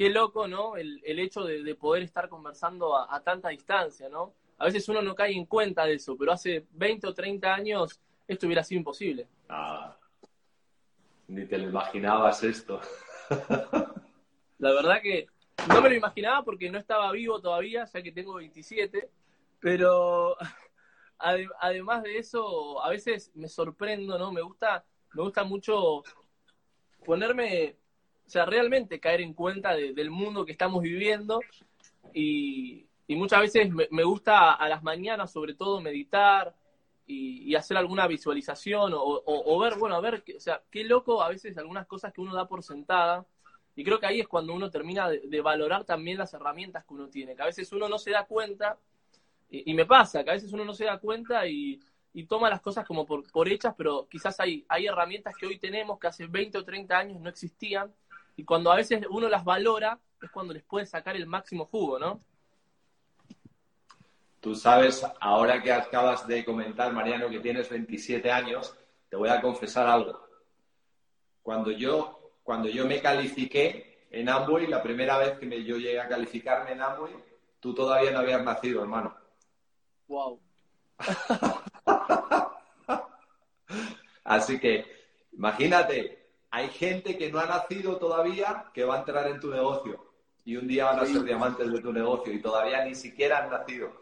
qué loco, ¿no? El, hecho de, poder estar conversando a, tanta distancia, ¿no? A veces uno no cae en cuenta de eso, pero hace 20 o 30 años esto hubiera sido imposible. Ah, ni te lo imaginabas esto. La verdad que no me lo imaginaba porque no estaba vivo todavía, ya que tengo 27, pero además de eso, a veces me sorprendo, ¿no? Me gusta, me gusta mucho ponerme, o sea, realmente caer en cuenta del mundo que estamos viviendo. Y, muchas veces me, gusta a las mañanas, sobre todo, meditar y, hacer alguna visualización o, ver, bueno, a ver, o sea, qué loco a veces algunas cosas que uno da por sentada. Y creo que ahí es cuando uno termina de, valorar también las herramientas que uno tiene, que a veces uno no se da cuenta, y, me pasa, que a veces uno no se da cuenta y, toma las cosas como por, por hechas, pero quizás hay, hay herramientas que hoy tenemos que hace 20 o 30 años no existían, y cuando a veces uno las valora, es cuando les puede sacar el máximo jugo, ¿no? Tú sabes, ahora que acabas de comentar, Mariano, que tienes 27 años, te voy a confesar algo. Cuando yo, cuando yo me califiqué en Amway, la primera vez que me, yo llegué a calificarme en Amway, tú todavía no habías nacido, hermano. Wow. Así que, imagínate, hay gente que no ha nacido todavía que va a entrar en tu negocio y un día van a ser diamantes de tu negocio y todavía ni siquiera han nacido.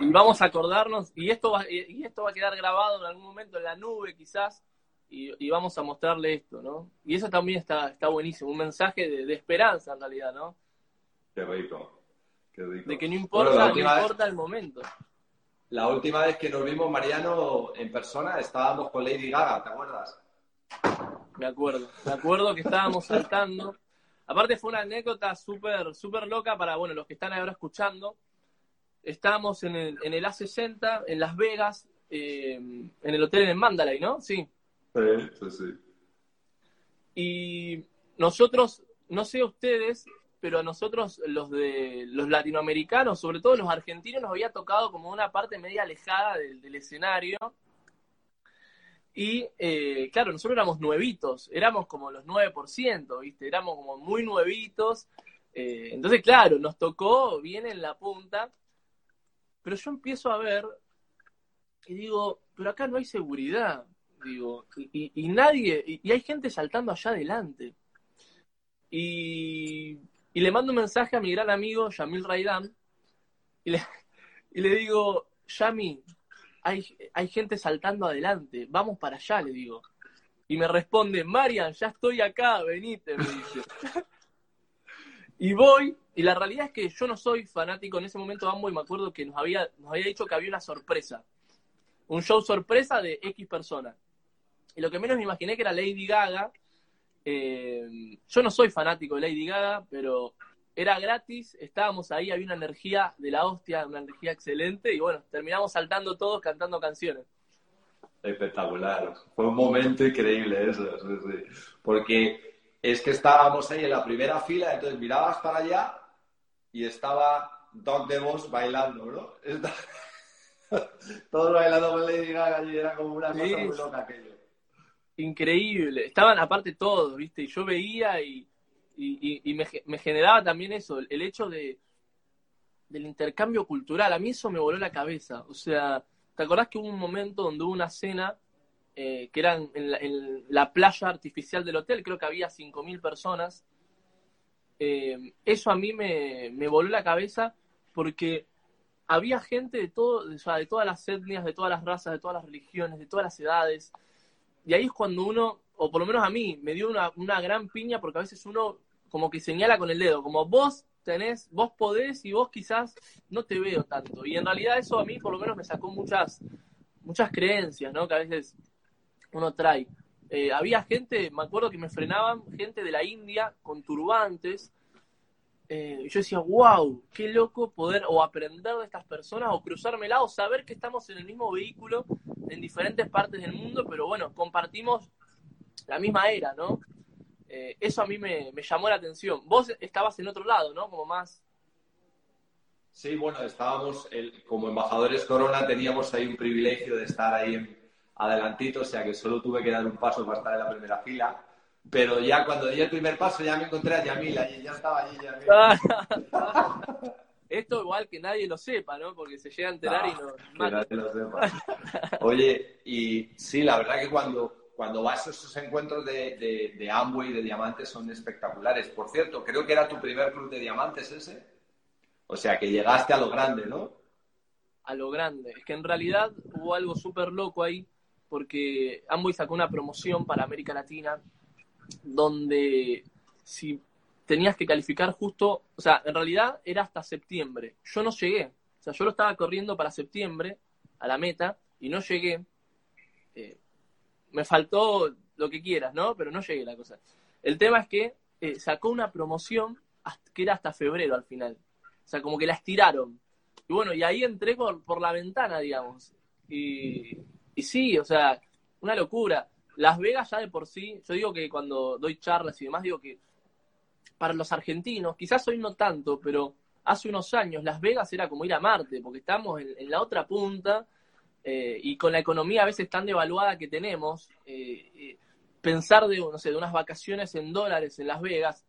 Y vamos a acordarnos, y esto, va, y esto va a quedar grabado en algún momento en la nube quizás, y, vamos a mostrarle esto, ¿no? Y eso también está, está buenísimo, un mensaje de, esperanza en realidad, ¿no? Qué rico, qué rico. De que no importa, no importa el momento. La última vez que nos vimos, Mariano, en persona, estábamos con Lady Gaga, ¿te acuerdas? Me acuerdo, me acuerdo que estábamos saltando Aparte fue una anécdota súper súper loca para, bueno, los que están ahora escuchando. Estábamos en el, en el A60, en Las Vegas, eh, en el hotel en Mandalay, ¿no? Sí. Sí, sí, sí. Y nosotros, no sé ustedes, pero a nosotros los de los latinoamericanos, sobre todo los argentinos, nos había tocado como una parte media alejada del, escenario y eh, claro, nosotros éramos nuevitos, éramos como los 9%, ¿viste? Éramos como muy nuevitos. Eh, entonces, claro, nos tocó bien en la punta. Pero yo empiezo a ver y digo, pero acá no hay seguridad. Digo, y, nadie, y, hay gente saltando allá adelante. Y, le mando un mensaje a mi gran amigo Yamil Raidán y le, y le digo, Yami, hay, gente saltando adelante, vamos para allá, le digo. Y me responde, Marian, ya estoy acá, venite, me dice. y voy, y la realidad es que yo no soy fanático en ese momento de y me acuerdo que nos había, nos había dicho que había una sorpresa. Un show sorpresa de X personas. Y lo que menos me imaginé que era Lady Gaga. Eh, yo no soy fanático de Lady Gaga, pero era gratis, estábamos ahí, había una energía de la hostia, una energía excelente, y bueno, terminamos saltando todos cantando canciones. Espectacular, fue un momento increíble eso, porque es que estábamos ahí en la primera fila, entonces mirabas para allá y estaba Doc DeVos bailando, ¿no? Todos bailando con Lady Gaga y era como una cosa muy loca aquello. Increíble, estaban aparte todos, ¿viste? Y yo veía y y, me, generaba también eso, el, hecho de del intercambio cultural. A mí eso me voló la cabeza. O sea, ¿te acordás que hubo un momento donde hubo una cena eh, que era en la, playa artificial del hotel? Creo que había 5.000 personas. Eh, eso a mí me, me, voló la cabeza porque había gente de, todo, de, de todas las etnias, de todas las razas, de todas las religiones, de todas las edades. Y ahí es cuando uno, o por lo menos a mí, me dio una, una gran piña porque a veces uno como que señala con el dedo, como vos tenés, vos podés y vos quizás no te veo tanto. Y en realidad eso a mí por lo menos me sacó muchas, muchas creencias, ¿no? Que a veces uno trae. Eh, había gente, me acuerdo que me frenaban, gente de la India con turbantes. Eh, yo decía, wow, qué loco poder o aprender de estas personas o cruzármela o saber que estamos en el mismo vehículo en diferentes partes del mundo, pero bueno, compartimos la misma era, ¿no? Eh, eso a mí me, llamó la atención. Vos estabas en otro lado, ¿no? Como más... Sí, bueno, estábamos, como embajadores Corona teníamos ahí un privilegio de estar ahí adelantito, o sea que solo tuve que dar un paso para estar en la primera fila. Pero ya cuando di el primer paso ya me encontré a Yamila y ya estaba allí Esto igual que nadie lo sepa, ¿no? Porque se llega a enterar y no... nadie lo sepa. Oye, y sí, la verdad que cuando, cuando vas a esos encuentros de, de, de Amway, de diamantes, son espectaculares. Por cierto, creo que era tu primer club de diamantes ese. O sea, que llegaste a lo grande, ¿no? A lo grande. Es que en realidad hubo algo súper loco ahí, porque Amway sacó una promoción para América Latina donde si tenías que calificar justo, o sea, en realidad era hasta septiembre. Yo no llegué, o sea, yo lo estaba corriendo para septiembre a la meta y no llegué. Eh, me faltó lo que quieras, ¿no? Pero no llegué la cosa. El tema es que eh, sacó una promoción que era hasta febrero al final. O sea, como que la estiraron. Y bueno, y ahí entré por, por la ventana, digamos. Y, y sí, o sea, una locura. Las Vegas ya de por sí, yo digo que cuando doy charlas y demás, digo que para los argentinos, quizás hoy no tanto, pero hace unos años Las Vegas era como ir a Marte, porque estamos en, la otra punta eh, y con la economía a veces tan devaluada que tenemos, eh, eh, pensar de, de unas vacaciones en dólares en Las Vegas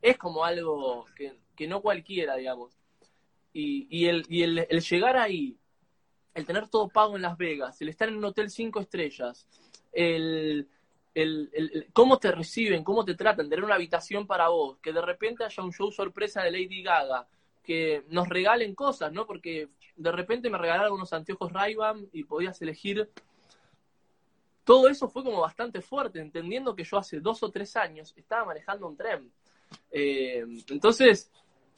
es como algo que, no cualquiera, digamos. Y, el, y el, el llegar ahí, el tener todo pago en Las Vegas, el estar en un hotel cinco estrellas, el, el, cómo te reciben, cómo te tratan, tener una habitación para vos, que de repente haya un show sorpresa de Lady Gaga, que nos regalen cosas, ¿no? Porque de repente me regalaron unos anteojos ray y podías elegir. Todo eso fue como bastante fuerte, entendiendo que yo hace dos o tres años estaba manejando un tren. Eh, entonces,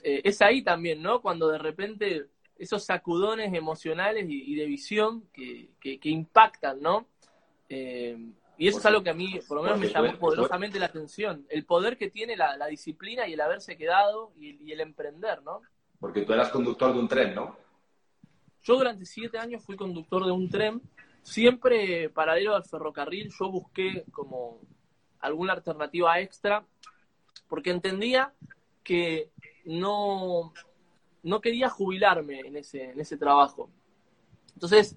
eh, es ahí también, ¿no? Cuando de repente esos sacudones emocionales y, de visión que, que impactan, ¿no? Eh, y eso es algo que a mí, por lo menos, me llamó poderosamente la atención. El poder que tiene la, disciplina y el haberse quedado y, el emprender, ¿no? Porque tú eras conductor de un tren, ¿no? Yo durante siete años fui conductor de un tren, siempre paralelo al ferrocarril. Yo busqué como alguna alternativa extra, porque entendía que no, no quería jubilarme en ese, en ese trabajo. Entonces,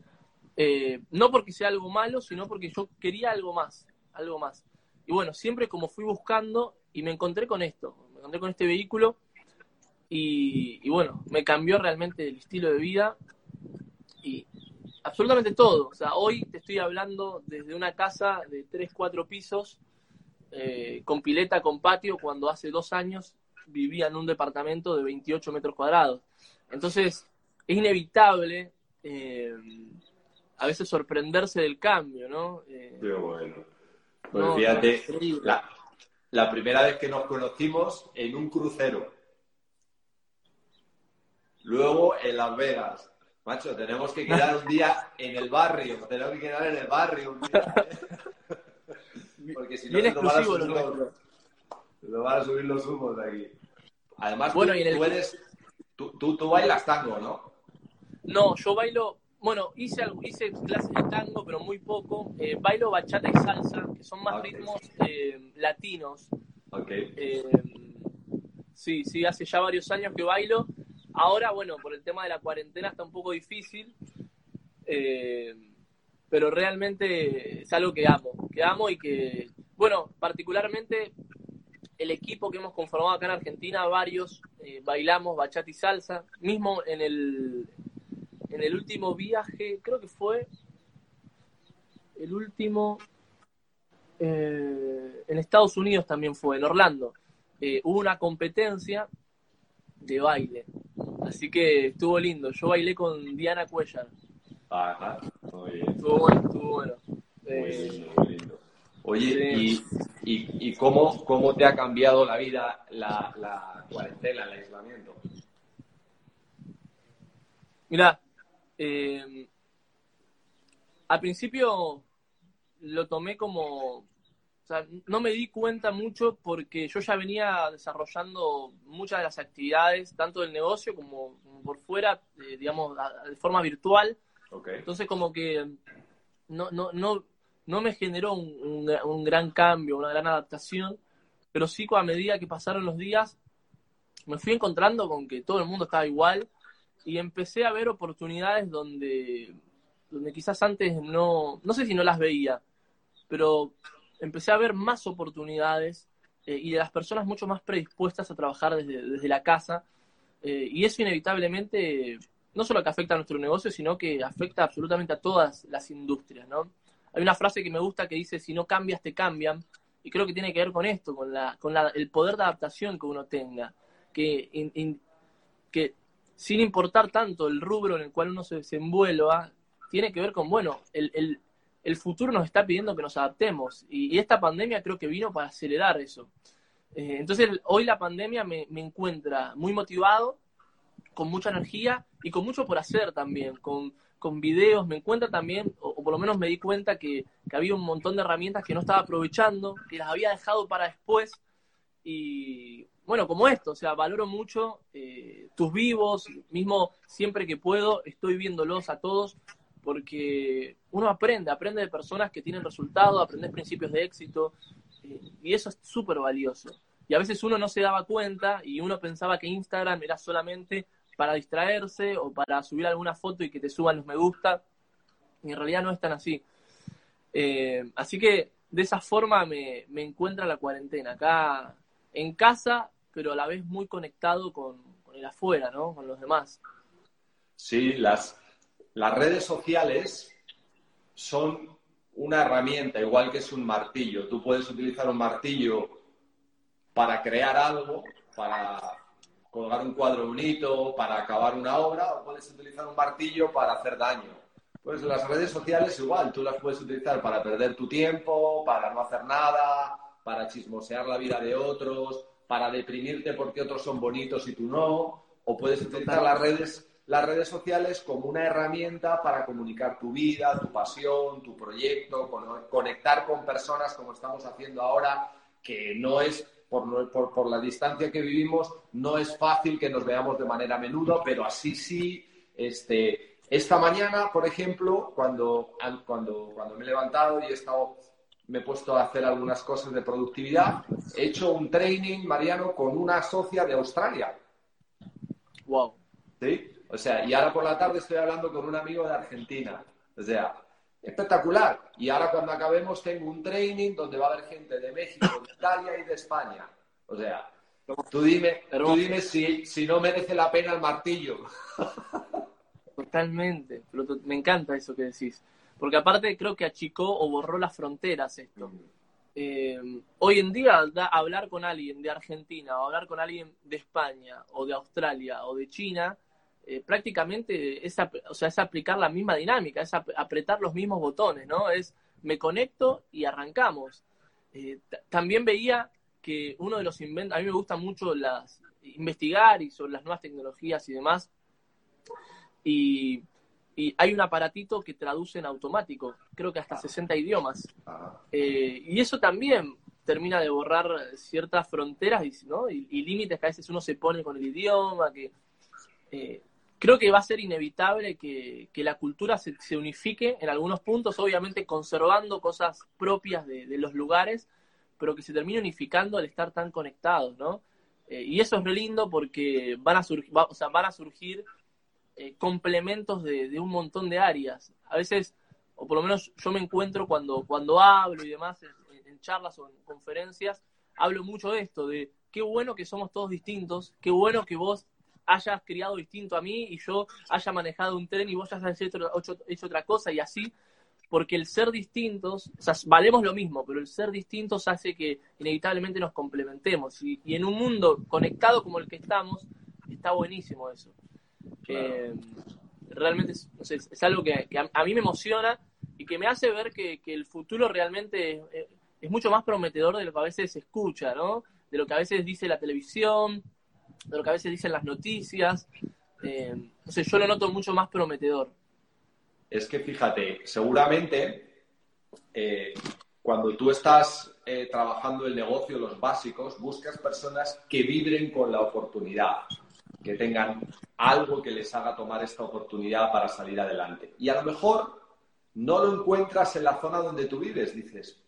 eh, no porque sea algo malo, sino porque yo quería algo más, algo más. Y bueno, siempre como fui buscando y me encontré con esto, me encontré con este vehículo y, bueno, me cambió realmente el estilo de vida y absolutamente todo. O sea, hoy te estoy hablando desde una casa de 3, 4 pisos, eh, con pileta, con patio, cuando hace dos años vivía en un departamento de 28 metros cuadrados. Entonces, es inevitable eh, a veces sorprenderse del cambio, ¿no? Eh, Qué bueno. Pues fíjate, la, primera vez que nos conocimos en un crucero. Luego en Las Vegas. Macho, tenemos que quedar un día en el barrio. Tenemos que quedar en el barrio un día. ¿eh? Porque si no, Bien van a subir los, van a subir los humos de aquí. Además, bueno, tú, y tú, eres, tú, tú bailas tango, ¿no? No, yo bailo bueno, hice, hice clases de tango, pero muy poco. Eh, bailo bachata y salsa, que son más ritmos eh, latinos. Okay. Eh, sí, sí, hace ya varios años que bailo. Ahora, bueno, por el tema de la cuarentena está un poco difícil. pero realmente es algo que amo. Que amo y que, bueno, particularmente el equipo que hemos conformado acá en Argentina, varios bailamos bachata y salsa. Mismo en el, en el último viaje, creo que fue el último, eh, en Estados Unidos también fue, en Orlando. Eh, hubo una competencia de baile. Así que estuvo lindo. Yo bailé con Diana Cuellar. Ajá, muy bien. Estuvo bueno, estuvo bueno. Muy eh, lindo, muy lindo. Oye, ¿y, y, cómo, cómo, te ha cambiado la vida la, la cuarentena, el aislamiento? Mira, eh, al principio lo tomé como, o sea, no me di cuenta mucho porque yo ya venía desarrollando muchas de las actividades, tanto del negocio como, por fuera, eh, digamos, de forma virtual. Entonces como que no, no, no, no me generó un, un, gran cambio, una gran adaptación, pero sí a medida que pasaron los días me fui encontrando con que todo el mundo estaba igual y empecé a ver oportunidades donde, donde quizás antes no, no sé si no las veía, pero empecé a ver más oportunidades eh, y de las personas mucho más predispuestas a trabajar desde, desde la casa. Eh, y eso inevitablemente no solo que afecta a nuestro negocio, sino que afecta absolutamente a todas las industrias, ¿no? Hay una frase que me gusta que dice, si no cambias, te cambian. Y creo que tiene que ver con esto, con, la, con la, el poder de adaptación que uno tenga. Que, que sin importar tanto el rubro en el cual uno se desenvuelva, tiene que ver con, bueno, el, el, el futuro nos está pidiendo que nos adaptemos. Y, esta pandemia creo que vino para acelerar eso. Eh, entonces, hoy la pandemia me, me encuentra muy motivado, con mucha energía y con mucho por hacer también, con, con videos, me encuentra también, o, por lo menos me di cuenta que, había un montón de herramientas que no estaba aprovechando, que las había dejado para después. Y bueno, como esto, o sea, valoro mucho eh, tus vivos, mismo siempre que puedo, estoy viéndolos a todos, porque uno aprende, aprende de personas que tienen resultados, aprende principios de éxito, eh, y eso es súper valioso. Y a veces uno no se daba cuenta y uno pensaba que Instagram era solamente para distraerse o para subir alguna foto y que te suban los me gusta. Y en realidad no es tan así. Eh, así que de esa forma me, me encuentra la cuarentena, acá en casa, pero a la vez muy conectado con, el afuera, ¿no? Con los demás. Sí, las, las redes sociales son una herramienta, igual que es un martillo. Tú puedes utilizar un martillo para crear algo, para colgar un cuadro bonito para acabar una obra o puedes utilizar un martillo para hacer daño. Pues las redes sociales igual, tú las puedes utilizar para perder tu tiempo, para no hacer nada, para chismosear la vida de otros, para deprimirte porque otros son bonitos y tú no, o puedes utilizar las redes, las redes sociales como una herramienta para comunicar tu vida, tu pasión, tu proyecto, conectar con personas como estamos haciendo ahora, que no es por, por, la distancia que vivimos, no es fácil que nos veamos de manera a menudo, pero así sí, este, esta mañana, por ejemplo, cuando, cuando, cuando me he levantado y he estado, me he puesto a hacer algunas cosas de productividad, he hecho un training, Mariano, con una socia de Australia. Wow. ¿Sí? O sea, y ahora por la tarde estoy hablando con un amigo de Argentina. O sea, espectacular. Y ahora cuando acabemos tengo un training donde va a haber gente de México, de Italia y de España. O sea, tú dime, tú dime si, si no merece la pena el martillo. Totalmente. Me encanta eso que decís. Porque aparte creo que achicó o borró las fronteras esto. Eh, hoy en día hablar con alguien de Argentina o hablar con alguien de España o de Australia o de China eh, prácticamente es, o sea, es aplicar la misma dinámica, es apretar los mismos botones, ¿no? Es me conecto y arrancamos. Eh, también veía que uno de los inventos, a mí me gusta mucho las, investigar y sobre las nuevas tecnologías y demás, y, hay un aparatito que traduce en automático, creo que hasta 60 idiomas. Eh, y eso también termina de borrar ciertas fronteras ¿no? y, límites que a veces uno se pone con el idioma, que creo que va a ser inevitable que, la cultura se, unifique en algunos puntos, obviamente conservando cosas propias de, los lugares, pero que se termine unificando al estar tan conectados, ¿no? Eh, y eso es re lindo porque van a, surgir, o sea, van a surgir eh, complementos de, un montón de áreas. A veces, o por lo menos yo me encuentro cuando, cuando hablo y demás en, charlas o en conferencias, hablo mucho de esto, de qué bueno que somos todos distintos, qué bueno que vos hayas criado distinto a mí y yo haya manejado un tren y vos hayas hecho, hecho, otra cosa y así, porque el ser distintos, o sea, valemos lo mismo, pero el ser distintos hace que inevitablemente nos complementemos y, en un mundo conectado como el que estamos, está buenísimo eso. Eh, realmente es, algo que, a, mí me emociona y que me hace ver que, el futuro realmente es, es, mucho más prometedor de lo que a veces se escucha, ¿no? De lo que a veces dice la televisión, de lo que a veces dicen las noticias. Eh, no sé, yo lo noto mucho más prometedor. Es que fíjate, seguramente eh, cuando tú estás eh, trabajando el negocio, los básicos, buscas personas que vibren con la oportunidad, que tengan algo que les haga tomar esta oportunidad para salir adelante. Y a lo mejor no lo encuentras en la zona donde tú vives, dices.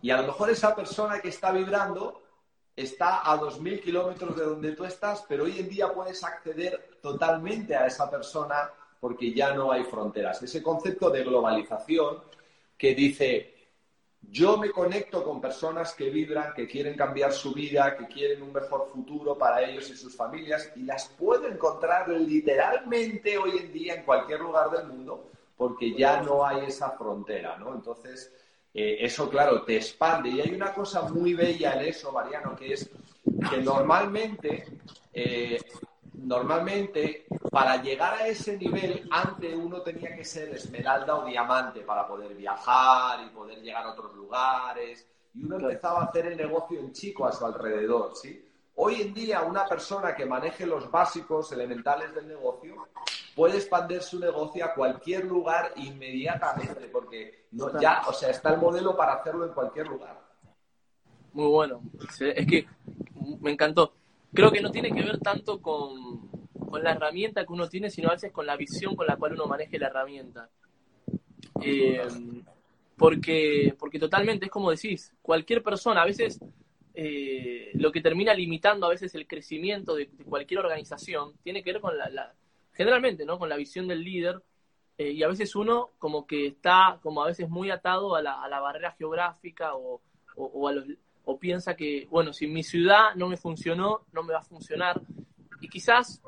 Y a lo mejor esa persona que está vibrando está a 2.000 kilómetros de donde tú estás, pero hoy en día puedes acceder totalmente a esa persona porque ya no hay fronteras. Ese concepto de globalización que dice, yo me conecto con personas que vibran, que quieren cambiar su vida, que quieren un mejor futuro para ellos y sus familias y las puedo encontrar literalmente hoy en día en cualquier lugar del mundo porque ya no hay esa frontera, ¿no? Entonces, eh, eso, claro, te expande. Y hay una cosa muy bella en eso, Mariano, que es que normalmente, eh, normalmente, para llegar a ese nivel, antes uno tenía que ser esmeralda o diamante para poder viajar y poder llegar a otros lugares. Y uno empezaba a hacer el negocio en chico a su alrededor, ¿sí? Hoy en día, una persona que maneje los básicos elementales del negocio puede expandir su negocio a cualquier lugar inmediatamente, porque no, ya, o sea, está el modelo para hacerlo en cualquier lugar. Muy bueno. Es que me encantó. Creo que no tiene que ver tanto con, la herramienta que uno tiene, sino a veces con la visión con la cual uno maneje la herramienta. Eh, porque, porque totalmente, es como decís, cualquier persona, a veces eh, lo que termina limitando a veces el crecimiento de, cualquier organización tiene que ver con la, generalmente, ¿no? Con la visión del líder. Eh, y a veces uno como que está como a veces muy atado a la, a la barrera geográfica o, o, a los, o piensa que, bueno, si mi ciudad no me funcionó, no me va a funcionar. Y quizás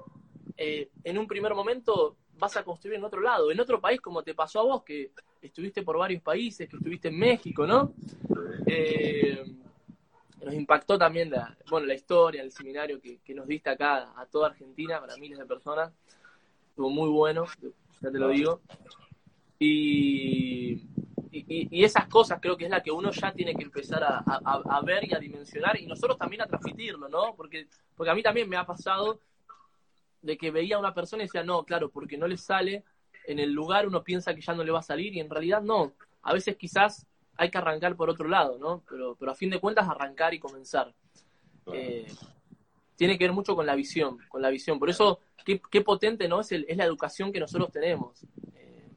eh, en un primer momento vas a construir en otro lado, en otro país, como te pasó a vos, que estuviste por varios países, que estuviste en México, ¿no? Eh, nos impactó también la, bueno, la historia, el seminario que, nos diste acá a toda Argentina, para miles de personas. Estuvo muy bueno, ya te lo digo. Y, y, esas cosas creo que es la que uno ya tiene que empezar a, ver y a dimensionar y nosotros también a transmitirlo, ¿no? Porque, porque a mí también me ha pasado de que veía a una persona y decía, no, claro, porque no le sale en el lugar, uno piensa que ya no le va a salir y en realidad no. A veces quizás hay que arrancar por otro lado, ¿no? Pero, pero a fin de cuentas arrancar y comenzar. Eh, tiene que ver mucho con la visión, con la visión. Por eso, qué, qué potente, ¿no? Es, es la educación que nosotros tenemos. Eh,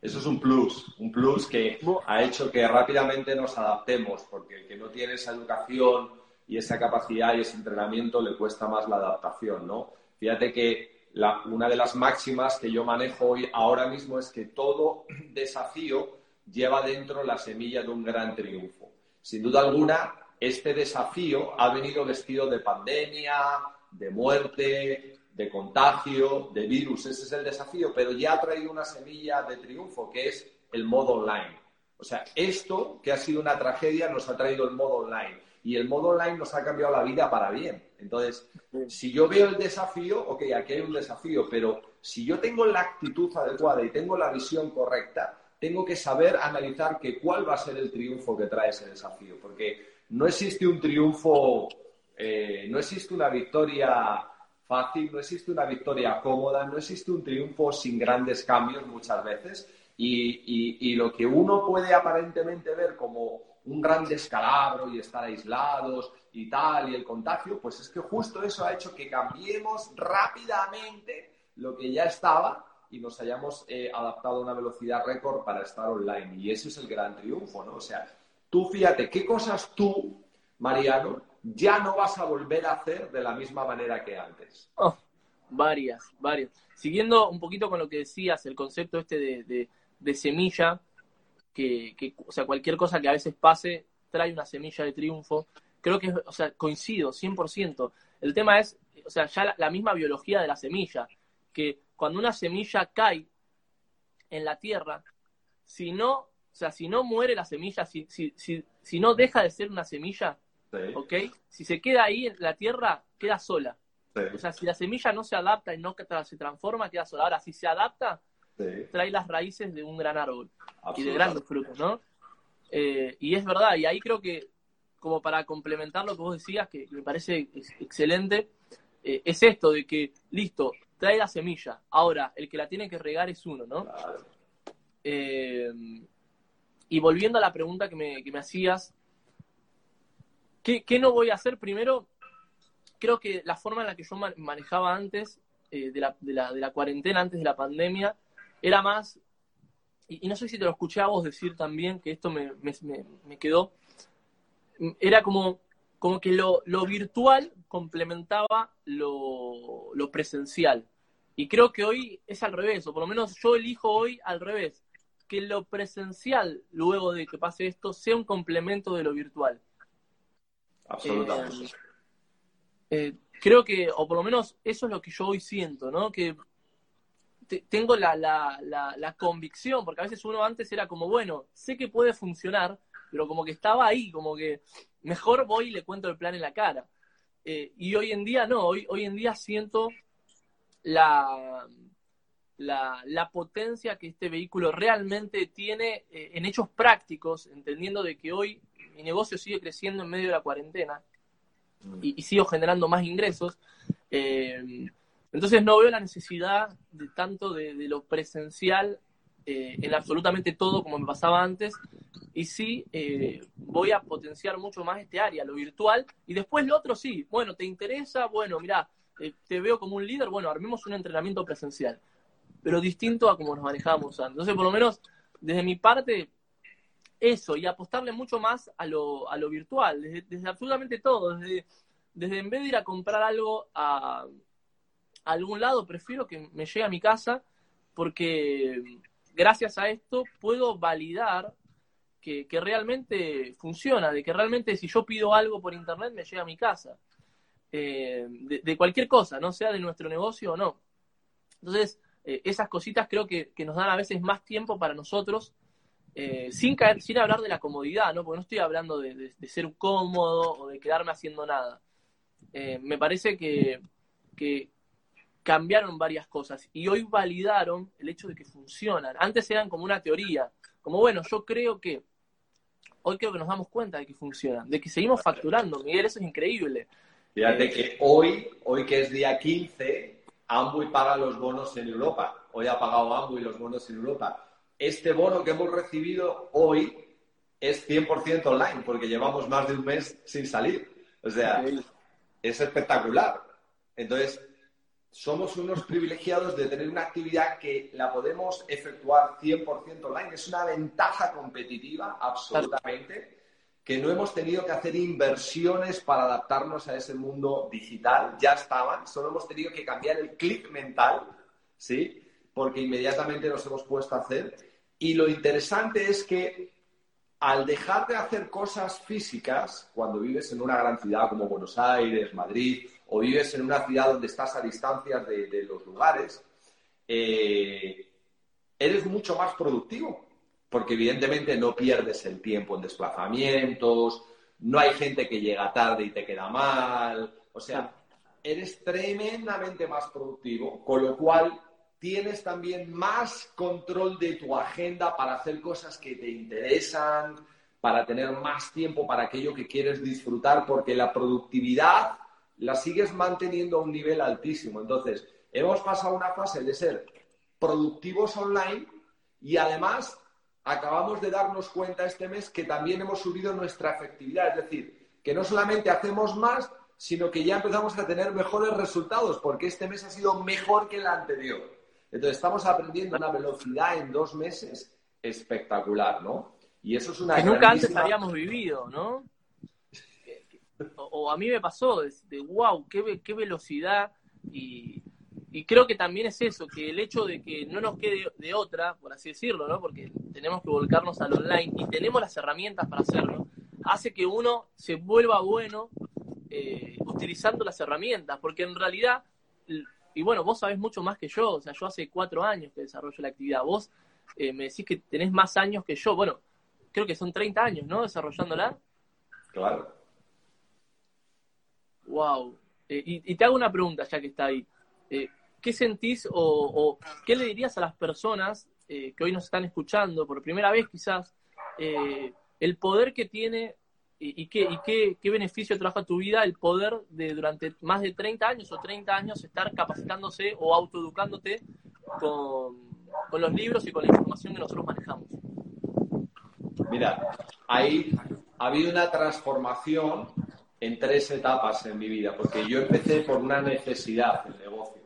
eso es un plus, un plus que ha hecho que rápidamente nos adaptemos, porque el que no tiene esa educación y esa capacidad y ese entrenamiento le cuesta más la adaptación, ¿no? Fíjate que una de las máximas que yo manejo hoy ahora mismo es que todo desafío lleva dentro la semilla de un gran triunfo. Sin duda alguna, este desafío ha venido vestido de pandemia, de muerte, de contagio, de virus. Ese es el desafío, pero ya ha traído una semilla de triunfo, que es el modo online. O sea, esto que ha sido una tragedia nos ha traído el modo online. Y el modo online nos ha cambiado la vida para bien. Entonces, si yo veo el desafío, ok, aquí hay un desafío, pero si yo tengo la actitud adecuada y tengo la visión correcta, tengo que saber analizar que cuál va a ser el triunfo que trae ese desafío, porque no existe un triunfo, eh, no existe una victoria fácil, no existe una victoria cómoda, no existe un triunfo sin grandes cambios muchas veces. Y, lo que uno puede aparentemente ver como un gran descalabro y estar aislados y tal, y el contagio, pues es que justo eso ha hecho que cambiemos rápidamente lo que ya estaba y nos hayamos eh, adaptado a una velocidad récord para estar online. Y ese es el gran triunfo, ¿no? O sea, tú fíjate, ¿qué cosas tú, Mariano, ya no vas a volver a hacer de la misma manera que antes? Oh, varias, varias. Siguiendo un poquito con lo que decías, el concepto este de, semilla, que, o sea, cualquier cosa que a veces pase trae una semilla de triunfo. Creo que, o sea, coincido 100%. El tema es, o sea, ya la misma biología de la semilla, que cuando una semilla cae en la tierra, si no, o sea, si no muere la semilla, si, si, si, no deja de ser una semilla, ¿ok? Si se queda ahí en la tierra, queda sola. O sea, si la semilla no se adapta y no se transforma, queda sola. Ahora, si se adapta, trae las raíces de un gran árbol y de grandes frutos, ¿no? Eh, y es verdad, y ahí creo que, como para complementar lo que vos decías, que me parece excelente, eh, es esto de que, listo, trae la semilla. Ahora, el que la tiene que regar es uno, ¿no? Eh, y volviendo a la pregunta que me, hacías, ¿qué, no voy a hacer? Primero, creo que la forma en la que yo manejaba antes eh, de, la, cuarentena, antes de la pandemia, era más, y, no sé si te lo escuché a vos decir también, que esto me, quedó, era como, como que lo, virtual complementaba lo, lo presencial. Y creo que hoy es al revés, o por lo menos yo elijo hoy al revés. que lo presencial, luego de que pase esto, sea un complemento de lo virtual. Absolutamente. Eh, eh, creo que, o por lo menos eso es lo que yo hoy siento, ¿no? Que tengo la, la, la, convicción, porque a veces uno antes era como, bueno, sé que puede funcionar, pero como que estaba ahí, como que mejor voy y le cuento el plan en la cara. Eh, y hoy en día no, hoy, hoy en día siento la, la, la, potencia que este vehículo realmente tiene eh, en hechos prácticos, entendiendo de que hoy mi negocio sigue creciendo en medio de la cuarentena y, sigo generando más ingresos. Eh, entonces no veo la necesidad de tanto de, lo presencial eh, en absolutamente todo como me pasaba antes y sí voy a potenciar mucho más este área, lo virtual y después lo otro sí, bueno, ¿te interesa? Bueno, mira, te veo como un líder, bueno, armemos un entrenamiento presencial pero distinto a como nos manejamos antes. Entonces, por lo menos, desde mi parte, eso, y apostarle mucho más a lo, a lo virtual, desde, absolutamente todo, desde, desde en vez de ir a comprar algo a, algún lado, prefiero que me llegue a mi casa, porque gracias a esto puedo validar que, realmente funciona, de que realmente si yo pido algo por internet me llega a mi casa. Eh, de, de, cualquier cosa, no sea de nuestro negocio o no. Entonces, eh, esas cositas creo que, nos dan a veces más tiempo para nosotros, eh, sin, caer, sin hablar de la comodidad, ¿no? porque no estoy hablando de, ser cómodo o de quedarme haciendo nada. Me parece que, que cambiaron varias cosas y hoy validaron el hecho de que funcionan. Antes eran como una teoría, como bueno, yo creo que, hoy creo que nos damos cuenta de que funcionan, de que seguimos facturando, Miguel, eso es increíble. Fíjate que hoy, hoy que es día 15, Amway paga los bonos en Europa. Hoy ha pagado Amway los bonos en Europa. Este bono que hemos recibido hoy es 100% online porque llevamos más de un mes sin salir. O sea, es espectacular. Entonces, somos unos privilegiados de tener una actividad que la podemos efectuar 100% online. Es una ventaja competitiva, absolutamente que no hemos tenido que hacer inversiones para adaptarnos a ese mundo digital, ya estaban, solo hemos tenido que cambiar el clic mental, ¿sí? Porque inmediatamente nos hemos puesto a hacer. Y lo interesante es que al dejar de hacer cosas físicas, cuando vives en una gran ciudad como Buenos Aires, Madrid, o vives en una ciudad donde estás a distancias de, los lugares, eh, eres mucho más productivo porque evidentemente no pierdes el tiempo en desplazamientos, no hay gente que llega tarde y te queda mal, o sea, eres tremendamente más productivo, con lo cual tienes también más control de tu agenda para hacer cosas que te interesan, para tener más tiempo para aquello que quieres disfrutar, porque la productividad la sigues manteniendo a un nivel altísimo. Entonces, hemos pasado una fase de ser productivos online y además acabamos de darnos cuenta este mes que también hemos subido nuestra efectividad. Es decir, que no solamente hacemos más, sino que ya empezamos a tener mejores resultados, porque este mes ha sido mejor que el anterior. Entonces, estamos aprendiendo una velocidad en dos meses espectacular, ¿no? Y eso es una. Que nunca antes habíamos vivido, ¿no? O, a mí me pasó, de, wow, qué, qué velocidad y y creo que también es eso, que el hecho de que no nos quede de otra, por así decirlo, ¿no? Porque tenemos que volcarnos al online y tenemos las herramientas para hacerlo, hace que uno se vuelva bueno eh, utilizando las herramientas, porque en realidad, y bueno, vos sabés mucho más que yo, o sea, yo hace cuatro años que desarrollo la actividad, vos eh, me decís que tenés más años que yo, bueno, creo que son 30 años, ¿no? Desarrollándola. Claro. Wow. Eh, y, te hago una pregunta, ya que está ahí. ¿qué sentís o, qué le dirías a las personas eh, que hoy nos están escuchando por primera vez quizás, eh, el poder que tiene y, qué, beneficio trajo a tu vida el poder de durante más de 30 años o 30 años estar capacitándose o autoeducándote con, con los libros y con la información que nosotros manejamos? Mira, ahí ha habido una transformación en tres etapas en mi vida, porque yo empecé por una necesidad del negocio.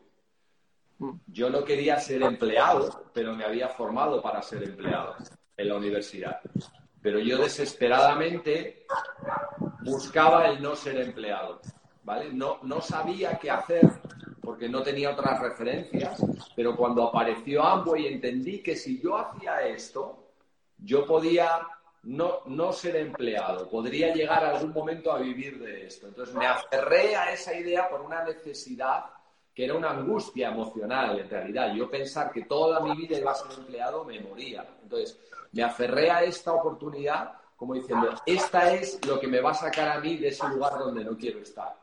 Yo no quería ser empleado, pero me había formado para ser empleado en la universidad. Pero yo desesperadamente buscaba el no ser empleado, ¿vale? No, no sabía qué hacer porque no tenía otras referencias, pero cuando apareció Amway entendí que si yo hacía esto, yo podía no, no ser empleado, podría llegar algún momento a vivir de esto. Entonces me aferré a esa idea por una necesidad que era una angustia emocional en realidad. Yo pensar que toda mi vida iba a ser empleado me moría. Entonces me aferré a esta oportunidad como diciendo, esta es lo que me va a sacar a mí de ese lugar donde no quiero estar.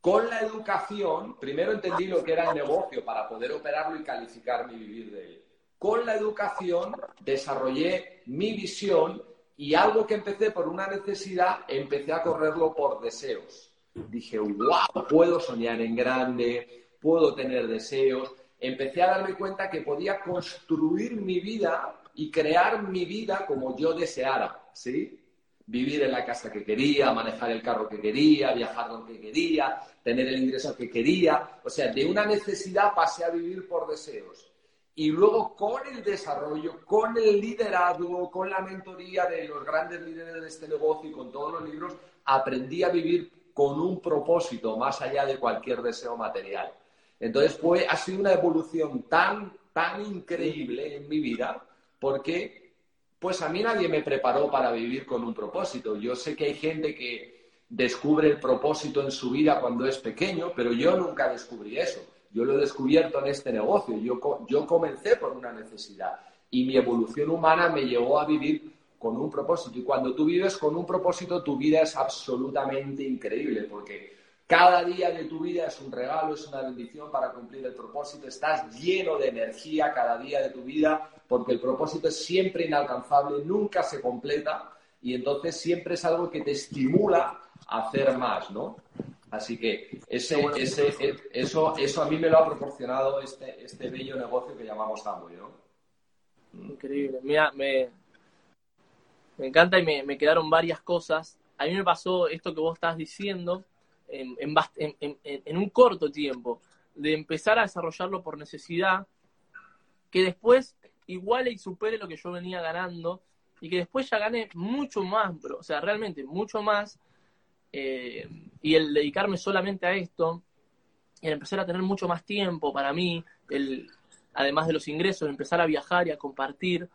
Con la educación, primero entendí lo que era el negocio para poder operarlo y calificarme y vivir de él. Con la educación desarrollé mi visión y algo que empecé por una necesidad, empecé a correrlo por deseos. Dije, wow, puedo soñar en grande, puedo tener deseos. Empecé a darme cuenta que podía construir mi vida y crear mi vida como yo deseara, ¿sí? Vivir en la casa que quería, manejar el carro que quería, viajar donde quería, tener el ingreso que quería. O sea, de una necesidad pasé a vivir por deseos. Y luego con el desarrollo, con el liderazgo, con la mentoría de los grandes líderes de este negocio y con todos los libros, aprendí a vivir con un propósito más allá de cualquier deseo material. Entonces fue, ha sido una evolución tan, tan increíble en mi vida porque pues a mí nadie me preparó para vivir con un propósito. Yo sé que hay gente que descubre el propósito en su vida cuando es pequeño, pero yo nunca descubrí eso. Yo lo he descubierto en este negocio. Yo, yo comencé por una necesidad y mi evolución humana me llevó a vivir con un propósito. Y cuando tú vives con un propósito, tu vida es absolutamente increíble porque cada día de tu vida es un regalo, es una bendición para cumplir el propósito. Estás lleno de energía cada día de tu vida porque el propósito es siempre inalcanzable, nunca se completa y entonces siempre es algo que te estimula a hacer más, ¿no? Así que ese, ese, eso, eso a mí me lo ha proporcionado este, este bello negocio que llamamos Amway, ¿no? Increíble. Mira, me, me encanta y me, me quedaron varias cosas. A mí me pasó esto que vos estás diciendo en, un corto tiempo, de empezar a desarrollarlo por necesidad, que después iguale y supere lo que yo venía ganando y que después ya gane mucho más, bro, o sea, realmente mucho más. Eh, y el dedicarme solamente a esto, y el empezar a tener mucho más tiempo para mí, el, además de los ingresos, empezar a viajar y a compartir.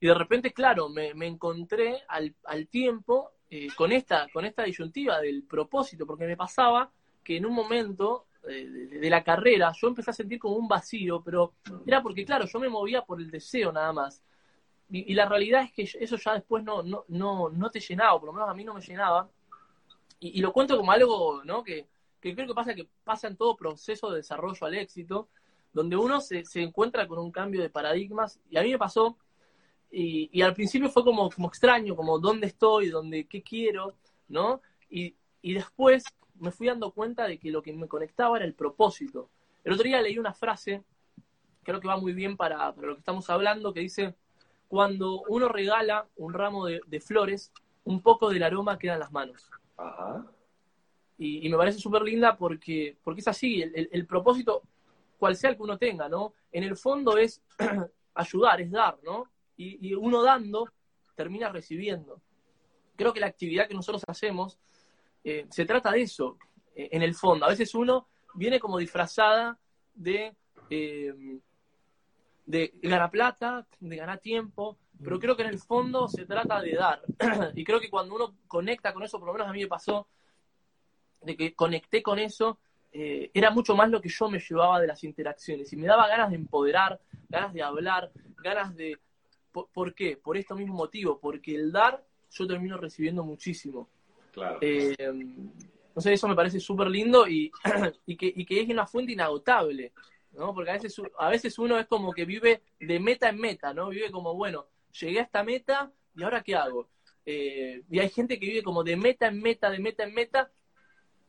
Y de repente, claro, me, encontré al, al tiempo eh, con, esta, con esta disyuntiva del propósito, porque me pasaba que en un momento eh, de, la carrera yo empecé a sentir como un vacío, pero era porque, claro, yo me movía por el deseo nada más. Y, la realidad es que eso ya después no, no, no, no te llenaba, por lo menos a mí no me llenaba. Y, lo cuento como algo ¿no? que, creo que pasa que pasa en todo proceso de desarrollo al éxito, donde uno se, se encuentra con un cambio de paradigmas. Y a mí me pasó y, al principio fue como, como extraño, como dónde estoy, dónde, qué quiero, ¿no? Y, después me fui dando cuenta de que lo que me conectaba era el propósito. El otro día leí una frase, creo que va muy bien para, lo que estamos hablando, que dice, cuando uno regala un ramo de, flores, un poco del aroma queda en las manos. Y, me parece súper linda porque, porque es así, el, el, propósito, cual sea el que uno tenga, ¿no? En el fondo es ayudar, es dar, ¿no? y, uno dando termina recibiendo. Creo que la actividad que nosotros hacemos eh, se trata de eso, eh, en el fondo. A veces uno viene como disfrazada de, eh, de ganar plata, de ganar tiempo, pero creo que en el fondo se trata de dar. y creo que cuando uno conecta con eso, por lo menos a mí me pasó, de que conecté con eso, era mucho más lo que yo me llevaba de las interacciones y me daba ganas de empoderar, ganas de hablar, ganas de, ¿Por, qué? Por este mismo motivo, porque el dar yo termino recibiendo muchísimo. Claro. Eh, no sé, eso me parece súper lindo y, que, es una fuente inagotable, ¿no? Porque a veces, a veces uno es como que vive de meta en meta, ¿no? Vive como, bueno, llegué a esta meta y ahora qué hago. Eh, y hay gente que vive como de meta en meta, de meta en meta,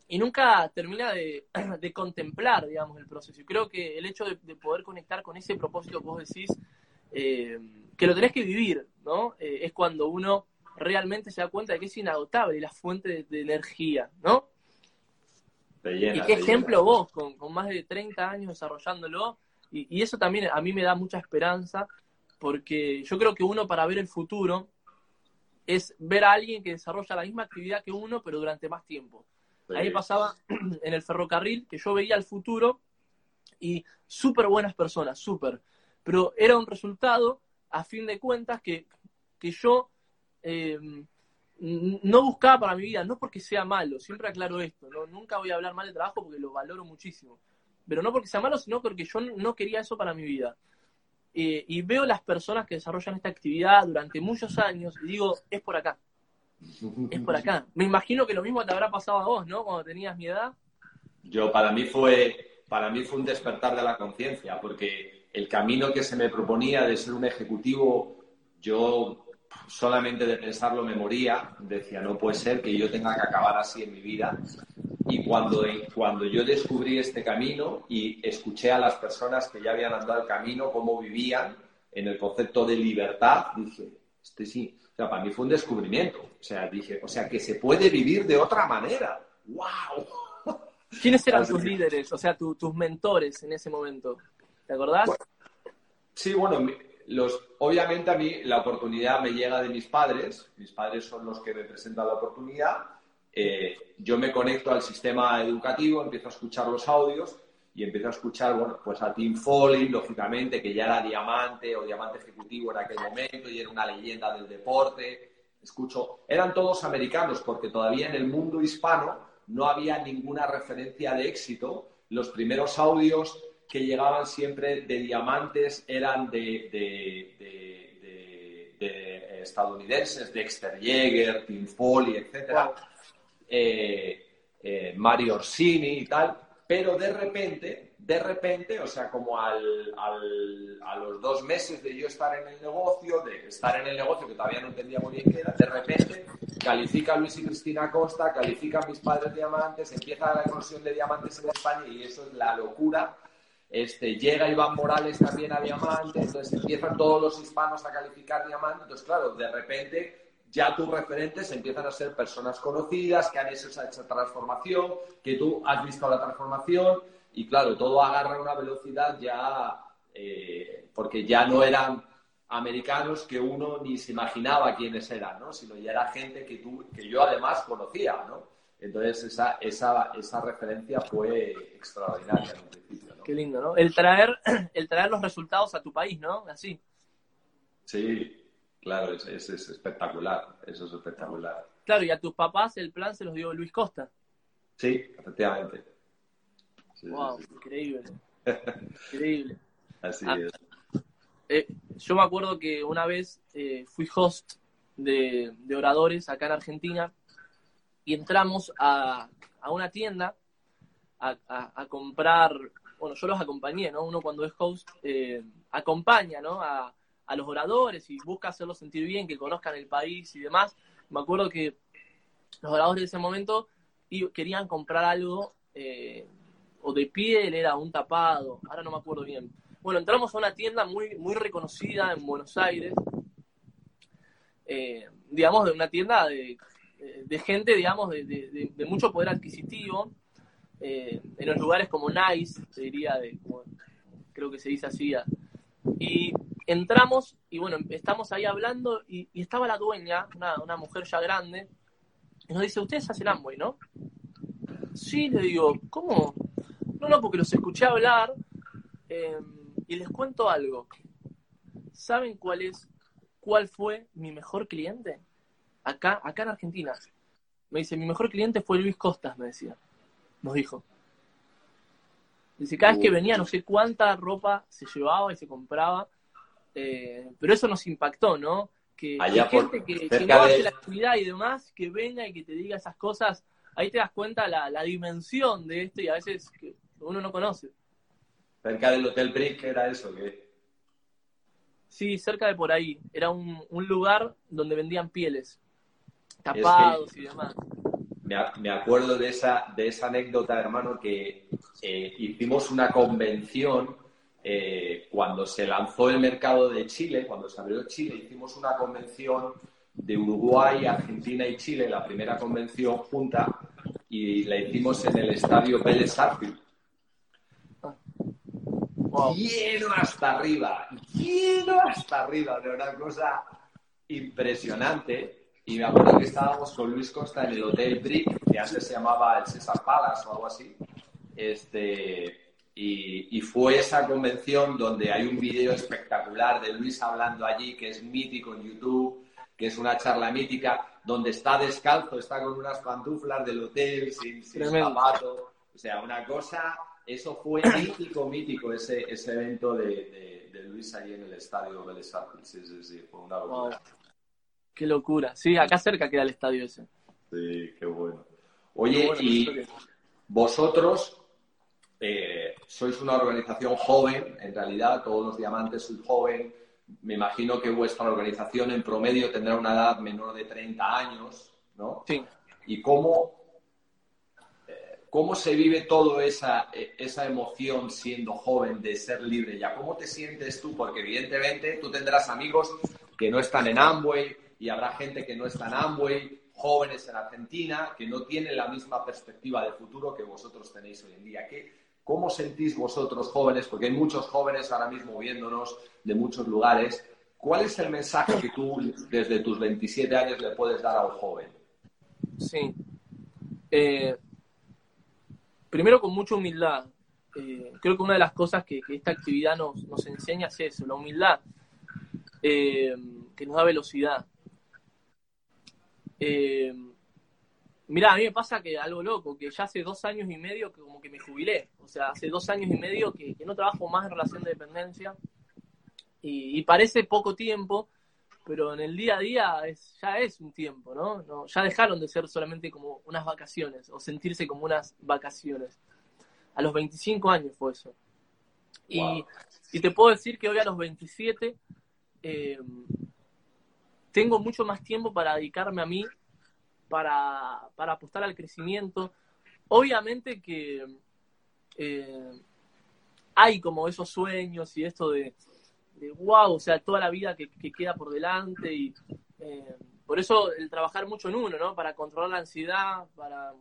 y nunca termina de, contemplar, digamos, el proceso. Y creo que el hecho de, de, poder conectar con ese propósito que vos decís, eh, que lo tenés que vivir, ¿no? Eh, es cuando uno realmente se da cuenta de que es inagotable la fuente de, energía, ¿no? Y qué ejemplo vos, con, más de 30 años desarrollándolo, y, eso también a mí me da mucha esperanza, porque yo creo que uno para ver el futuro es ver a alguien que desarrolla la misma actividad que uno, pero durante más tiempo. Ahí pasaba en el ferrocarril que yo veía el futuro y súper buenas personas, súper. Pero era un resultado, a fin de cuentas, que, que yo eh, no buscaba para mi vida, no porque sea malo, siempre aclaro esto, nunca voy a hablar mal de trabajo porque lo valoro muchísimo, pero no porque sea malo, sino porque yo no quería eso para mi vida. Eh, y veo las personas que desarrollan esta actividad durante muchos años y digo, es por acá, es por acá. Me imagino que lo mismo te habrá pasado a vos, ¿no? Cuando tenías mi edad. Yo, para mí fue, para mí fue un despertar de la conciencia, porque el camino que se me proponía de ser un ejecutivo, yo solamente de pensarlo me moría, decía, no puede ser que yo tenga que acabar así en mi vida. Y cuando, cuando yo descubrí este camino y escuché a las personas que ya habían andado el camino, cómo vivían en el concepto de libertad, dije, este sí, o sea, para mí fue un descubrimiento. O sea, dije, o sea, que se puede vivir de otra manera. ¡Wow! ¿Quiénes eran tus líderes, o sea, tus mentores en ese momento? ¿Te acordás? sí, bueno, obviamente a mí la oportunidad me llega de mis padres, mis padres son los que me presentan la oportunidad, eh, yo me conecto al sistema educativo, empiezo a escuchar los audios y empiezo a escuchar, bueno, pues a Tim Foley, lógicamente, que ya era diamante o diamante ejecutivo en aquel momento y era una leyenda del deporte. Escucho, eran todos americanos porque todavía en el mundo hispano no había ninguna referencia de éxito. Los primeros audios que llegaban siempre de diamantes eran de, de, estadounidenses, Dexter Yeager, Tim Foley, etc. Eh, eh, Mario Orsini y tal, pero de repente, de repente, o sea, como al, a los dos meses de yo estar en el negocio, de estar en el negocio que todavía no entendía muy bien qué era, de repente califica Luis y Cristina Costa, califica mis padres diamantes, empieza la eclosión de diamantes en España y eso es la locura este, llega Iván Morales también a diamante, entonces empiezan todos los hispanos a calificar diamante, entonces claro, de repente ya tus referentes empiezan a ser personas conocidas, que han hecho esa, transformación, que tú has visto la transformación y claro, todo agarra una velocidad ya, eh, porque ya no eran americanos que uno ni se imaginaba quiénes eran, ¿no? sino ya era gente que, tú, que yo además conocía. ¿no? Entonces esa, esa, esa referencia fue extraordinaria en. Qué lindo, ¿no? El traer, el traer los resultados a tu país, ¿no? Así. Sí, claro, es, es, espectacular, eso es espectacular. Claro, y a tus papás el plan se los dio Luis Costa. Sí, efectivamente. wow, increíble. increíble. Así ah, es. Eh, yo me acuerdo que una vez eh, fui host de, de, oradores acá en Argentina y entramos a, a una tienda a, a, comprar bueno, yo los acompañé, ¿no? Uno cuando es host eh, acompaña, ¿no? A, los oradores y busca hacerlos sentir bien, que conozcan el país y demás. Me acuerdo que los oradores de ese momento querían comprar algo eh, o de piel, era un tapado, ahora no me acuerdo bien. Bueno, entramos a una tienda muy, muy reconocida en Buenos Aires, eh, digamos, de una tienda de, gente, digamos, de mucho poder adquisitivo, eh, en los lugares como Nice, se diría, de, creo que se dice así. Y entramos y bueno, estamos ahí hablando y, estaba la dueña, una, mujer ya grande, y nos dice, ustedes hacen Amway, ¿no? Sí, le digo, ¿cómo? No, no, porque los escuché hablar em, y les cuento algo. ¿Saben cuál es, cuál fue mi mejor cliente? Acá, acá en Argentina. Me dice, mi mejor cliente fue Luis Costas, me decía nos dijo. Dice, cada vez que venía, no sé cuánta ropa se llevaba y se compraba, eh, pero eso nos impactó, ¿no? Que hay gente que, no hace la actividad y demás, que venga y que te diga esas cosas, ahí te das cuenta la, la dimensión de esto y a veces que uno no conoce. Cerca del Hotel Brick era eso, que Sí, cerca de por ahí. Era un, un lugar donde vendían pieles, tapados y demás me, acuerdo de esa, de esa anécdota, hermano, que eh, hicimos una convención eh, cuando se lanzó el mercado de Chile, cuando se abrió Chile, hicimos una convención de Uruguay, Argentina y Chile, la primera convención junta, y la hicimos en el estadio Vélez Sarsfield. Lleno hasta arriba, lleno hasta arriba, de una cosa impresionante. Y me acuerdo que estábamos con Luis Costa en el Hotel Brick, que antes se llamaba el César Palace o algo así. Este, y, fue esa convención donde hay un vídeo espectacular de Luis hablando allí, que es mítico en YouTube, que es una charla mítica, donde está descalzo, está con unas pantuflas del hotel, sin, sin zapato. O sea, una cosa, eso fue mítico, mítico, ese, ese evento de, de, Luis allí en el estadio del Sí, sí, sí, fue una locura. Qué locura. Sí, acá cerca queda el estadio ese. Sí, qué bueno. Oye, y vosotros eh, sois una organización joven, en realidad, todos los diamantes sois joven. Me imagino que vuestra organización en promedio tendrá una edad menor de 30 años, ¿no? Sí. ¿Y cómo, eh, cómo se vive toda esa, eh, esa emoción siendo joven de ser libre ya? ¿Cómo te sientes tú? Porque evidentemente tú tendrás amigos que no están en Amway y habrá gente que no está en Amway, jóvenes en Argentina, que no tienen la misma perspectiva de futuro que vosotros tenéis hoy en día. ¿Qué, ¿Cómo sentís vosotros jóvenes? Porque hay muchos jóvenes ahora mismo viéndonos de muchos lugares. ¿Cuál es el mensaje que tú desde tus 27 años le puedes dar a un joven? Sí. Eh, primero con mucha humildad. Eh, creo que una de las cosas que, esta actividad nos, enseña es eso, la humildad, eh, que nos da velocidad. Mira, a mí me pasa que algo loco, que ya hace dos años y medio que como que me jubilé. O sea, hace dos años y medio que, no trabajo más en relación de dependencia. Y, parece poco tiempo, pero en el día a día es, ya es un tiempo, ¿no? Ya dejaron de ser solamente como unas vacaciones o sentirse como unas vacaciones. A los 25 años fue eso. Y, te puedo decir que hoy a los 27 eh, tengo mucho más tiempo para dedicarme a mí para, para apostar al crecimiento. Obviamente que eh, hay como esos sueños y esto de, wow, o sea, toda la vida que, queda por delante y eh, por eso el trabajar mucho en uno, ¿no? Para controlar la ansiedad, para,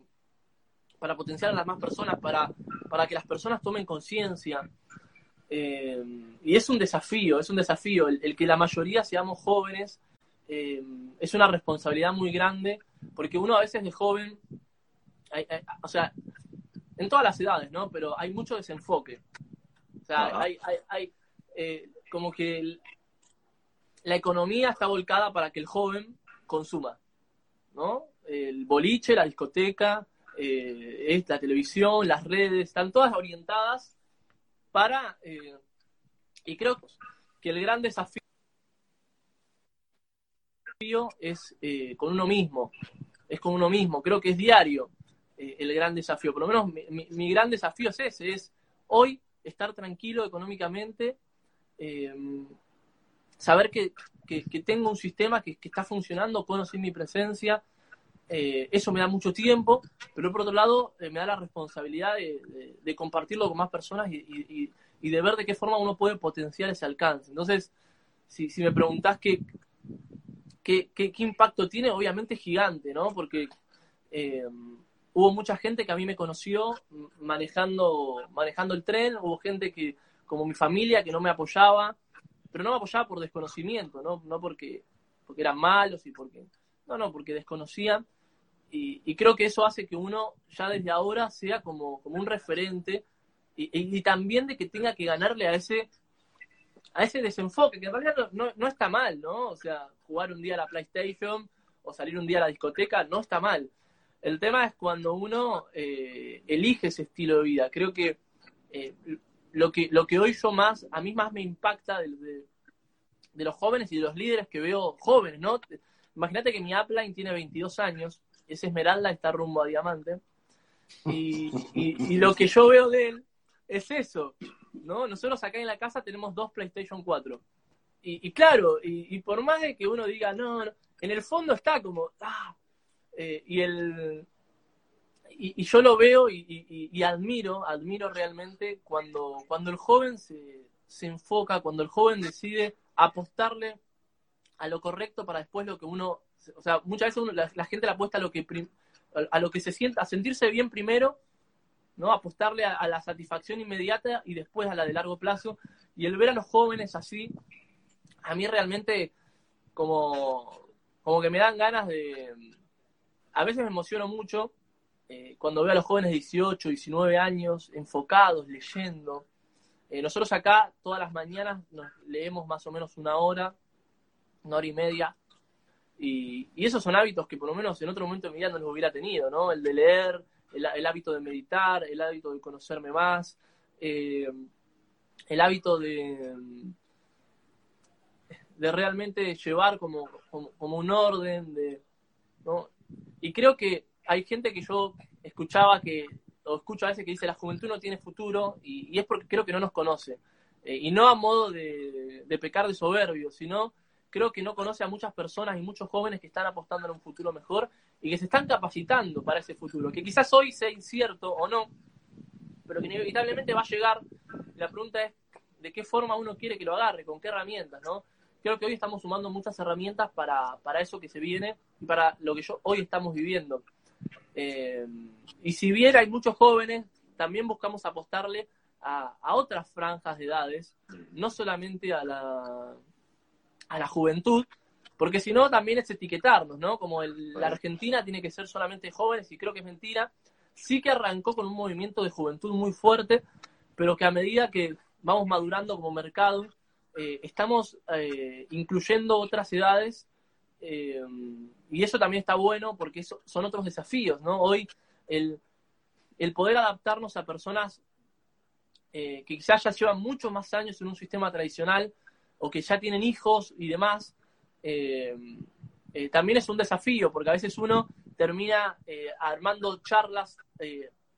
para potenciar a las más personas, para, para que las personas tomen conciencia. Eh, y es un desafío, es un desafío. El, que la mayoría seamos jóvenes es una responsabilidad muy grande porque uno a veces de joven, o sea, en todas las edades, ¿no? Pero hay mucho desenfoque. O sea, hay, hay, eh, como que la economía está volcada para que el joven consuma, ¿no? El boliche, la discoteca, eh, la televisión, las redes, están todas orientadas para... Eh, y creo que el gran desafío es eh, con uno mismo, es con uno mismo, creo que es diario eh, el gran desafío, por lo menos mi, gran desafío es ese, es hoy estar tranquilo económicamente, em, saber que, tengo un sistema que, está funcionando, puedo mi presencia, eh, eso me da mucho tiempo, pero por otro lado me da la responsabilidad de, compartirlo con más personas y, de ver de qué forma uno puede potenciar ese alcance. Entonces, si, si me preguntás qué, ¿Qué, impacto tiene? Obviamente gigante, ¿no? Porque eh, hubo mucha gente que a mí me conoció manejando, manejando el tren, hubo gente que, como mi familia, que no me apoyaba, pero no me apoyaba por desconocimiento, ¿no? No porque, porque eran malos y porque... No, no, porque desconocían. Y, creo que eso hace que uno ya desde ahora sea como, como un referente y, y, también de que tenga que ganarle a ese a ese desenfoque, que en realidad no, no, está mal, ¿no? O sea, jugar un día a la PlayStation o salir un día a la discoteca no está mal. El tema es cuando uno eh, elige ese estilo de vida. Creo que, eh, lo que lo que hoy yo más, a mí más me impacta de, los jóvenes y de los líderes que veo jóvenes, ¿no? Imagínate que mi upline tiene 22 años, ese Esmeralda está rumbo a Diamante, y, y lo que yo veo de él es eso, ¿no? Nosotros acá en la casa tenemos dos PlayStation 4. Y, claro, y, por más de que uno diga, no, en el fondo está como, ah, eh, y el... Y, yo lo veo y, admiro, admiro realmente cuando, cuando el joven se, se enfoca, cuando el joven decide apostarle a lo correcto para después lo que uno, o sea, muchas veces la, gente le apuesta a lo que a lo que se sienta, a sentirse bien primero ¿no? Apostarle a, la satisfacción inmediata y después a la de largo plazo. Y el ver a los jóvenes así, a mí realmente como, como que me dan ganas de... A veces me emociono mucho eh, cuando veo a los jóvenes de 18, 19 años enfocados, leyendo. Eh, nosotros acá todas las mañanas nos leemos más o menos una hora, una hora y media, y, esos son hábitos que por lo menos en otro momento de mi vida no los hubiera tenido, ¿no? El de leer, el, hábito de meditar, el hábito de conocerme más, eh, el hábito de, de realmente llevar como, como, un orden, de, ¿no? Y creo que hay gente que yo escuchaba que, o escucho a veces que dice la juventud no tiene futuro, y, es porque creo que no nos conoce. Eh, y no a modo de, pecar de soberbio, sino creo que no conoce a muchas personas y muchos jóvenes que están apostando en un futuro mejor y que se están capacitando para ese futuro, que quizás hoy sea incierto o no, pero que inevitablemente va a llegar. La pregunta es de qué forma uno quiere que lo agarre, con qué herramientas, ¿no? Creo que hoy estamos sumando muchas herramientas para, para eso que se viene y para lo que yo hoy estamos viviendo. Eh, y si bien hay muchos jóvenes, también buscamos apostarle a, otras franjas de edades, no solamente a la, a la juventud, porque si no también es etiquetarnos, ¿no? Como la Argentina tiene que ser solamente jóvenes y creo que es mentira. Sí que arrancó con un movimiento de juventud muy fuerte, pero que a medida que vamos madurando como mercado, eh, estamos eh, incluyendo otras edades eh, y eso también está bueno porque eso son otros desafíos, ¿no? Hoy el, poder adaptarnos a personas que quizás ya llevan muchos más años en un sistema tradicional o que ya tienen hijos y demás, también es un desafío porque a veces uno termina armando charlas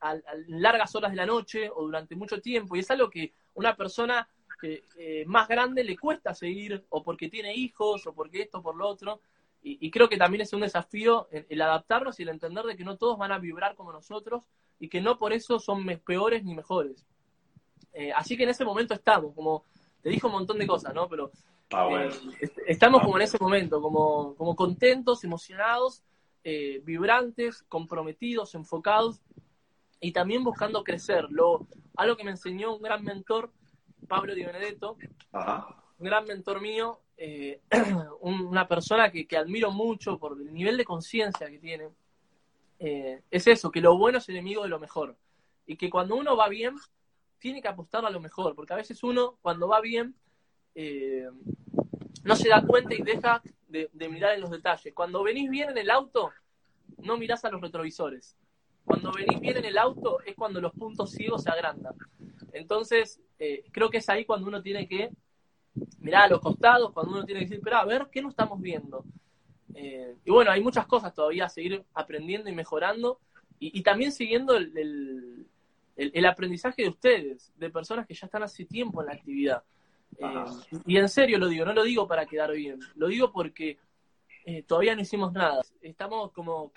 a, largas horas de la noche o durante mucho tiempo y es algo que una persona eh, más grande le cuesta seguir, o porque tiene hijos, o porque esto, por lo otro. Y, creo que también es un desafío el, adaptarnos y el entender de que no todos van a vibrar como nosotros y que no por eso son peores ni mejores. Eh, así que en ese momento estamos, como te dijo un montón de cosas, ¿no? Pero eh, estamos como en ese momento, como, como contentos, emocionados, vibrantes, comprometidos, enfocados y también buscando crecer. Lo, algo que me enseñó un gran mentor Pablo Di Benedetto, un gran mentor mío, eh, una persona que, admiro mucho por el nivel de conciencia que tiene. Eh, es eso, que lo bueno es enemigo de lo mejor. Y que cuando uno va bien, tiene que apostar a lo mejor, porque a veces uno, cuando va bien, eh, no se da cuenta y deja de, mirar en los detalles. Cuando venís bien en el auto, no mirás a los retrovisores. Cuando venís bien en el auto es cuando los puntos ciegos se agrandan. Entonces, eh, creo que es ahí cuando uno tiene que mirar a los costados, cuando uno tiene que decir, pero a ver, ¿qué no estamos viendo? Eh, y bueno, hay muchas cosas todavía a seguir aprendiendo y mejorando, y, también siguiendo el, aprendizaje de ustedes, de personas que ya están hace tiempo en la actividad. Eh, y en serio lo digo, no lo digo para quedar bien, lo digo porque todavía no hicimos nada. Estamos como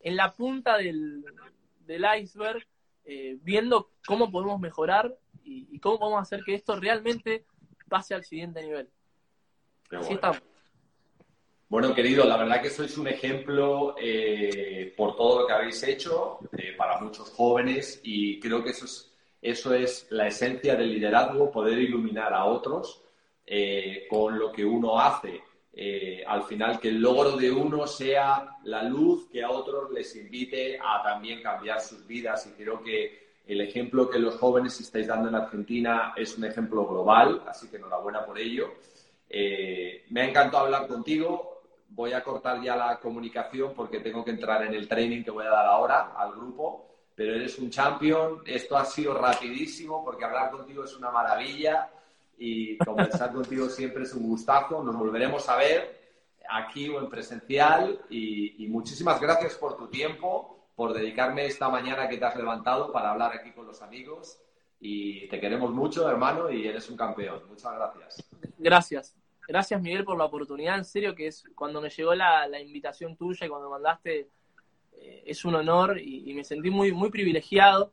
en la punta del, del iceberg, eh, viendo cómo podemos mejorar y, cómo podemos hacer que esto realmente pase al siguiente nivel. Así estamos. Bueno, querido, la verdad que sois un ejemplo eh, por todo lo que habéis hecho eh, para muchos jóvenes y creo que eso es, eso es la esencia del liderazgo, poder iluminar a otros con lo que uno hace eh, al final que el logro de uno sea la luz que a otros les invite a también cambiar sus vidas. Y creo que el ejemplo que los jóvenes estáis dando en Argentina es un ejemplo global, así que enhorabuena por ello. Eh, me ha encantado hablar contigo. Voy a cortar ya la comunicación porque tengo que entrar en el training que voy a dar ahora al grupo. Pero eres un champion. Esto ha sido rapidísimo porque hablar contigo es una maravilla y conversar contigo siempre es un gustazo. Nos volveremos a ver aquí o en presencial y, muchísimas gracias por tu tiempo, por dedicarme esta mañana que te has levantado para hablar aquí con los amigos y te queremos mucho, hermano, y eres un campeón. Muchas gracias. Gracias. Gracias, Miguel, por la oportunidad. En serio, que es cuando me llegó la, invitación tuya y cuando mandaste, eh, es un honor y, me sentí muy, muy privilegiado.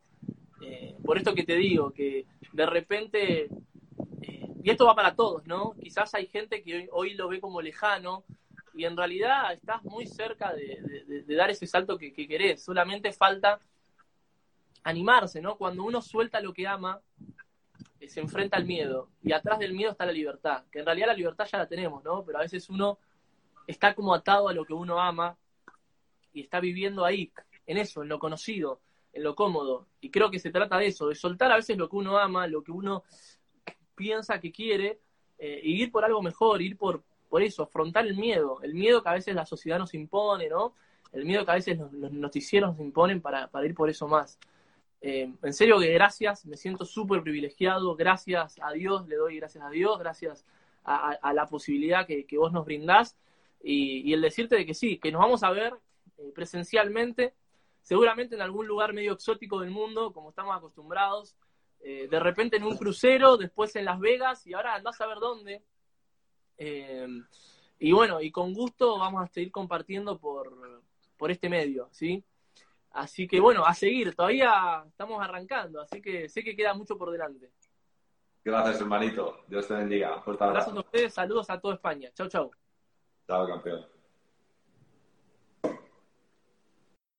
Eh, por esto que te digo, que de repente y esto va para todos, ¿no? Quizás hay gente que hoy, lo ve como lejano y en realidad estás muy cerca de, dar ese salto que, querés. Solamente falta animarse, ¿no? Cuando uno suelta lo que ama, eh, se enfrenta al miedo. Y atrás del miedo está la libertad. Que en realidad la libertad ya la tenemos, ¿no? Pero a veces uno está como atado a lo que uno ama y está viviendo ahí, en eso, en lo conocido, en lo cómodo. Y creo que se trata de eso, de soltar a veces lo que uno ama, lo que uno piensa que quiere, eh, y ir por algo mejor, ir por, por eso, afrontar el miedo, el miedo que a veces la sociedad nos impone, ¿no? El miedo que a veces los, noticieros nos imponen para, para, ir por eso más. Eh, en serio que gracias, me siento súper privilegiado, gracias a Dios, le doy gracias a Dios, gracias a, la posibilidad que, vos nos brindás y, el decirte de que sí, que nos vamos a ver eh, presencialmente, seguramente en algún lugar medio exótico del mundo, como estamos acostumbrados, eh, de repente en un crucero, después en Las Vegas y ahora andás a ver dónde. Y bueno, y con gusto vamos a seguir compartiendo por, por este medio, ¿sí? Así que bueno, a seguir, todavía estamos arrancando, así que sé que queda mucho por delante. Gracias, hermanito. Dios te bendiga. Fuerte abrazo. A ustedes, saludos a toda España. Chau, chau. Chao, campeón.